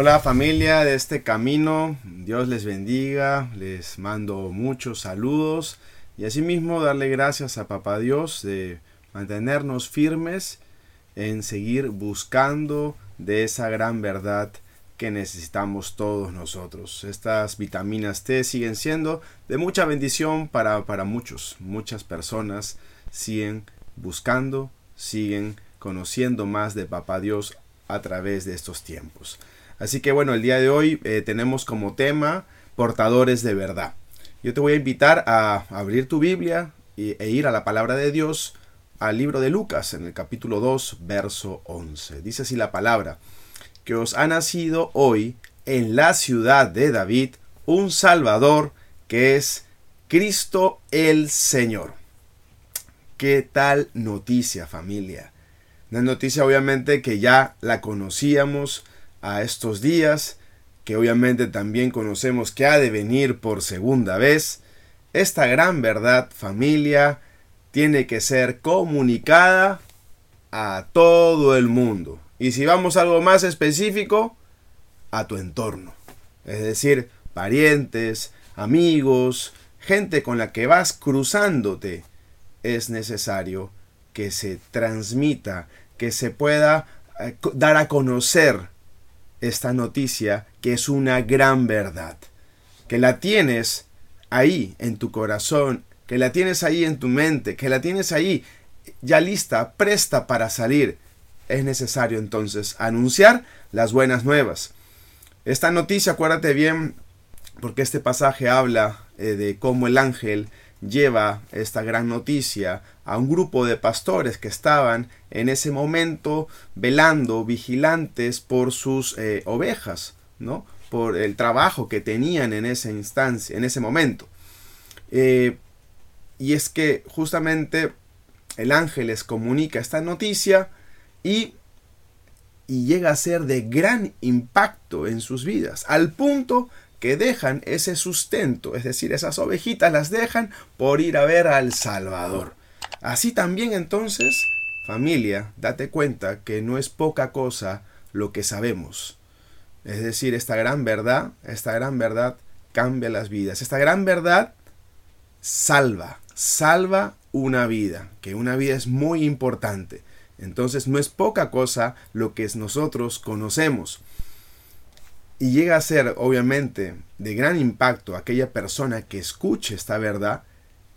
Hola familia de este camino, Dios les bendiga, les mando muchos saludos y asimismo darle gracias a Papá Dios de mantenernos firmes en seguir buscando de esa gran verdad que necesitamos todos nosotros. Estas vitaminas T siguen siendo de mucha bendición para, para muchos. Muchas personas siguen buscando, siguen conociendo más de Papá Dios a través de estos tiempos. Así que bueno, el día de hoy eh, tenemos como tema portadores de verdad. Yo te voy a invitar a abrir tu Biblia e ir a la palabra de Dios al libro de Lucas en el capítulo 2, verso 11. Dice así la palabra, que os ha nacido hoy en la ciudad de David un Salvador que es Cristo el Señor. ¿Qué tal noticia familia? Una noticia obviamente que ya la conocíamos a estos días, que obviamente también conocemos que ha de venir por segunda vez. Esta gran verdad familia tiene que ser comunicada a todo el mundo. Y si vamos a algo más específico, a tu entorno. Es decir, parientes, amigos, gente con la que vas cruzándote, es necesario que se transmita, que se pueda eh, dar a conocer esta noticia que es una gran verdad, que la tienes ahí en tu corazón, que la tienes ahí en tu mente, que la tienes ahí ya lista, presta para salir, es necesario entonces anunciar las buenas nuevas. Esta noticia, acuérdate bien, porque este pasaje habla eh, de cómo el ángel lleva esta gran noticia a un grupo de pastores que estaban en ese momento velando, vigilantes por sus eh, ovejas, ¿no? por el trabajo que tenían en esa instancia, en ese momento. Eh, y es que justamente el ángel les comunica esta noticia y, y llega a ser de gran impacto en sus vidas, al punto que dejan ese sustento, es decir, esas ovejitas las dejan por ir a ver al Salvador. Así también entonces, familia, date cuenta que no es poca cosa lo que sabemos. Es decir, esta gran verdad, esta gran verdad cambia las vidas. Esta gran verdad salva, salva una vida, que una vida es muy importante. Entonces no es poca cosa lo que nosotros conocemos. Y llega a ser, obviamente, de gran impacto aquella persona que escuche esta verdad,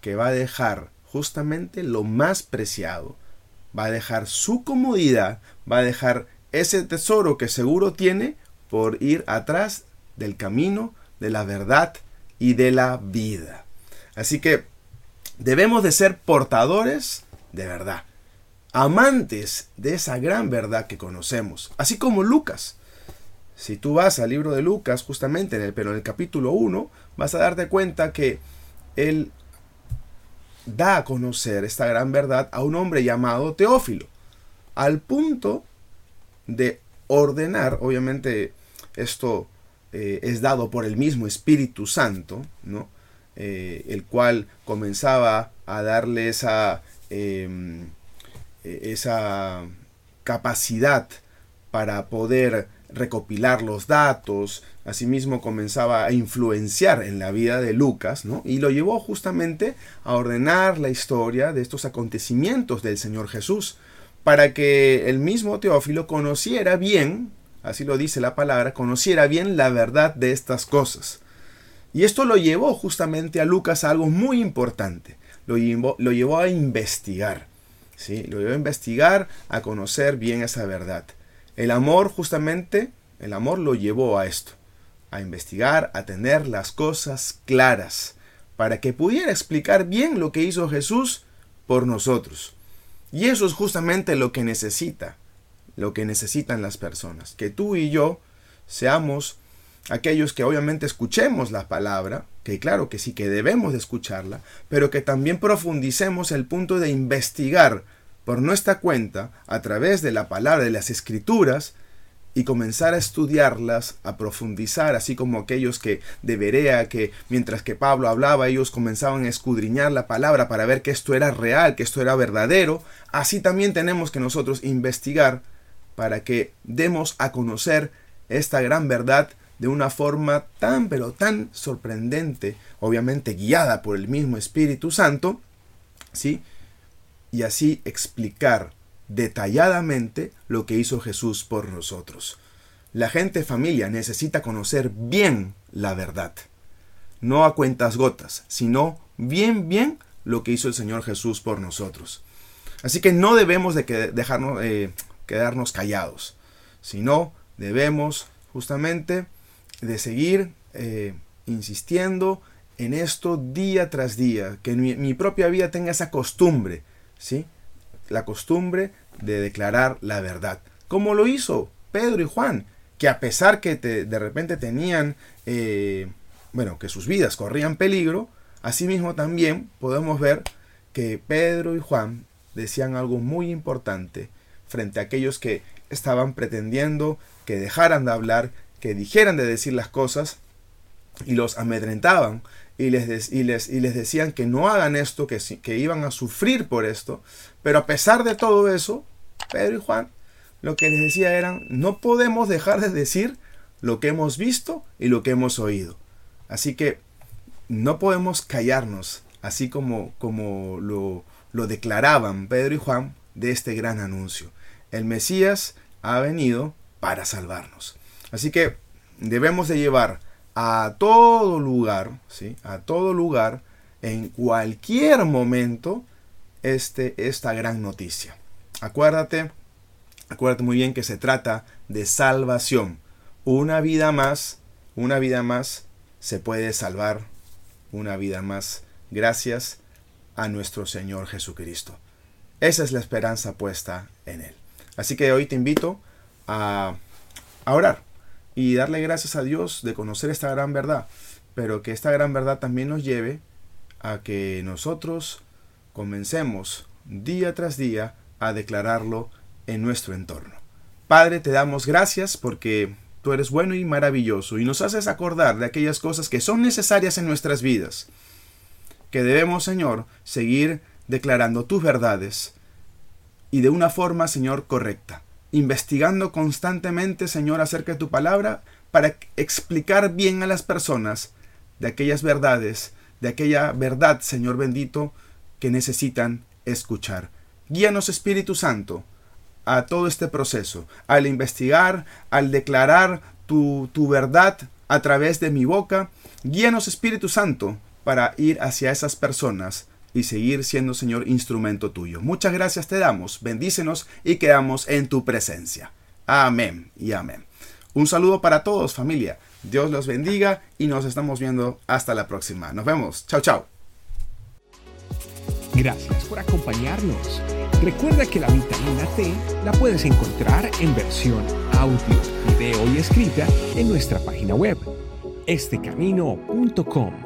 que va a dejar justamente lo más preciado. Va a dejar su comodidad, va a dejar ese tesoro que seguro tiene por ir atrás del camino de la verdad y de la vida. Así que Debemos de ser portadores de verdad, amantes de esa gran verdad que conocemos, así como Lucas. Si tú vas al libro de Lucas, justamente en el, pero en el capítulo 1, vas a darte cuenta que él da a conocer esta gran verdad a un hombre llamado Teófilo, al punto de ordenar, obviamente esto eh, es dado por el mismo Espíritu Santo, ¿no? Eh, el cual comenzaba a darle esa, em, e, esa capacidad para poder recopilar los datos, asimismo comenzaba a influenciar en la vida de Lucas, ¿no? Y lo llevó justamente a ordenar la historia de estos acontecimientos del Señor Jesús, para que el mismo Teófilo conociera bien, así lo dice la palabra, conociera bien la verdad de estas cosas. Y esto lo llevó justamente a Lucas a algo muy importante. Lo llevó, lo llevó a investigar. ¿sí? Lo llevó a investigar, a conocer bien esa verdad. El amor justamente, el amor lo llevó a esto. A investigar, a tener las cosas claras. Para que pudiera explicar bien lo que hizo Jesús por nosotros. Y eso es justamente lo que necesita lo que necesitan las personas. Que tú y yo seamos aquellos que obviamente escuchemos la palabra, que claro que sí que debemos de escucharla, pero que también profundicemos el punto de investigar por nuestra cuenta a través de la palabra de las escrituras y comenzar a estudiarlas, a profundizar, así como aquellos que de Berea, que mientras que Pablo hablaba, ellos comenzaban a escudriñar la palabra para ver que esto era real, que esto era verdadero, así también tenemos que nosotros investigar para que demos a conocer esta gran verdad de una forma tan pero tan sorprendente, obviamente guiada por el mismo Espíritu Santo, ¿sí? Y así explicar detalladamente lo que hizo Jesús por nosotros. La gente familia necesita conocer bien la verdad, no a cuentas gotas, sino bien, bien lo que hizo el Señor Jesús por nosotros. Así que no debemos de dejarnos, eh, quedarnos callados, sino debemos justamente de seguir eh, insistiendo en esto día tras día, que mi propia vida tenga esa costumbre, ¿sí? la costumbre de declarar la verdad, como lo hizo Pedro y Juan, que a pesar que de repente tenían, eh, bueno, que sus vidas corrían peligro, asimismo también podemos ver que Pedro y Juan decían algo muy importante frente a aquellos que estaban pretendiendo que dejaran de hablar, que dijeran de decir las cosas y los amedrentaban y les, y les, y les decían que no hagan esto, que, que iban a sufrir por esto. Pero a pesar de todo eso, Pedro y Juan lo que les decía eran, no podemos dejar de decir lo que hemos visto y lo que hemos oído. Así que no podemos callarnos, así como, como lo, lo declaraban Pedro y Juan de este gran anuncio. El Mesías ha venido para salvarnos. Así que debemos de llevar a todo lugar, ¿sí? A todo lugar, en cualquier momento, este, esta gran noticia. Acuérdate, acuérdate muy bien que se trata de salvación. Una vida más, una vida más se puede salvar, una vida más gracias a nuestro Señor Jesucristo. Esa es la esperanza puesta en Él. Así que hoy te invito a, a orar y darle gracias a Dios de conocer esta gran verdad, pero que esta gran verdad también nos lleve a que nosotros comencemos día tras día a declararlo en nuestro entorno. Padre, te damos gracias porque tú eres bueno y maravilloso y nos haces acordar de aquellas cosas que son necesarias en nuestras vidas, que debemos, Señor, seguir declarando tus verdades y de una forma, Señor, correcta investigando constantemente, Señor, acerca de tu palabra para explicar bien a las personas de aquellas verdades, de aquella verdad, Señor bendito, que necesitan escuchar. Guíanos, Espíritu Santo, a todo este proceso, al investigar, al declarar tu, verdad a través de mi boca. Guíanos, Espíritu Santo, para ir hacia esas personas y seguir siendo, Señor, instrumento tuyo. Muchas gracias te damos, bendícenos y quedamos en tu presencia. Amén y amén. Un saludo para todos, familia. Dios los bendiga y nos estamos viendo hasta la próxima. Nos vemos. Chao, chao. Gracias por acompañarnos. Recuerda que la vitamina T la puedes encontrar en versión audio, video y escrita en nuestra página web, estecamino.com.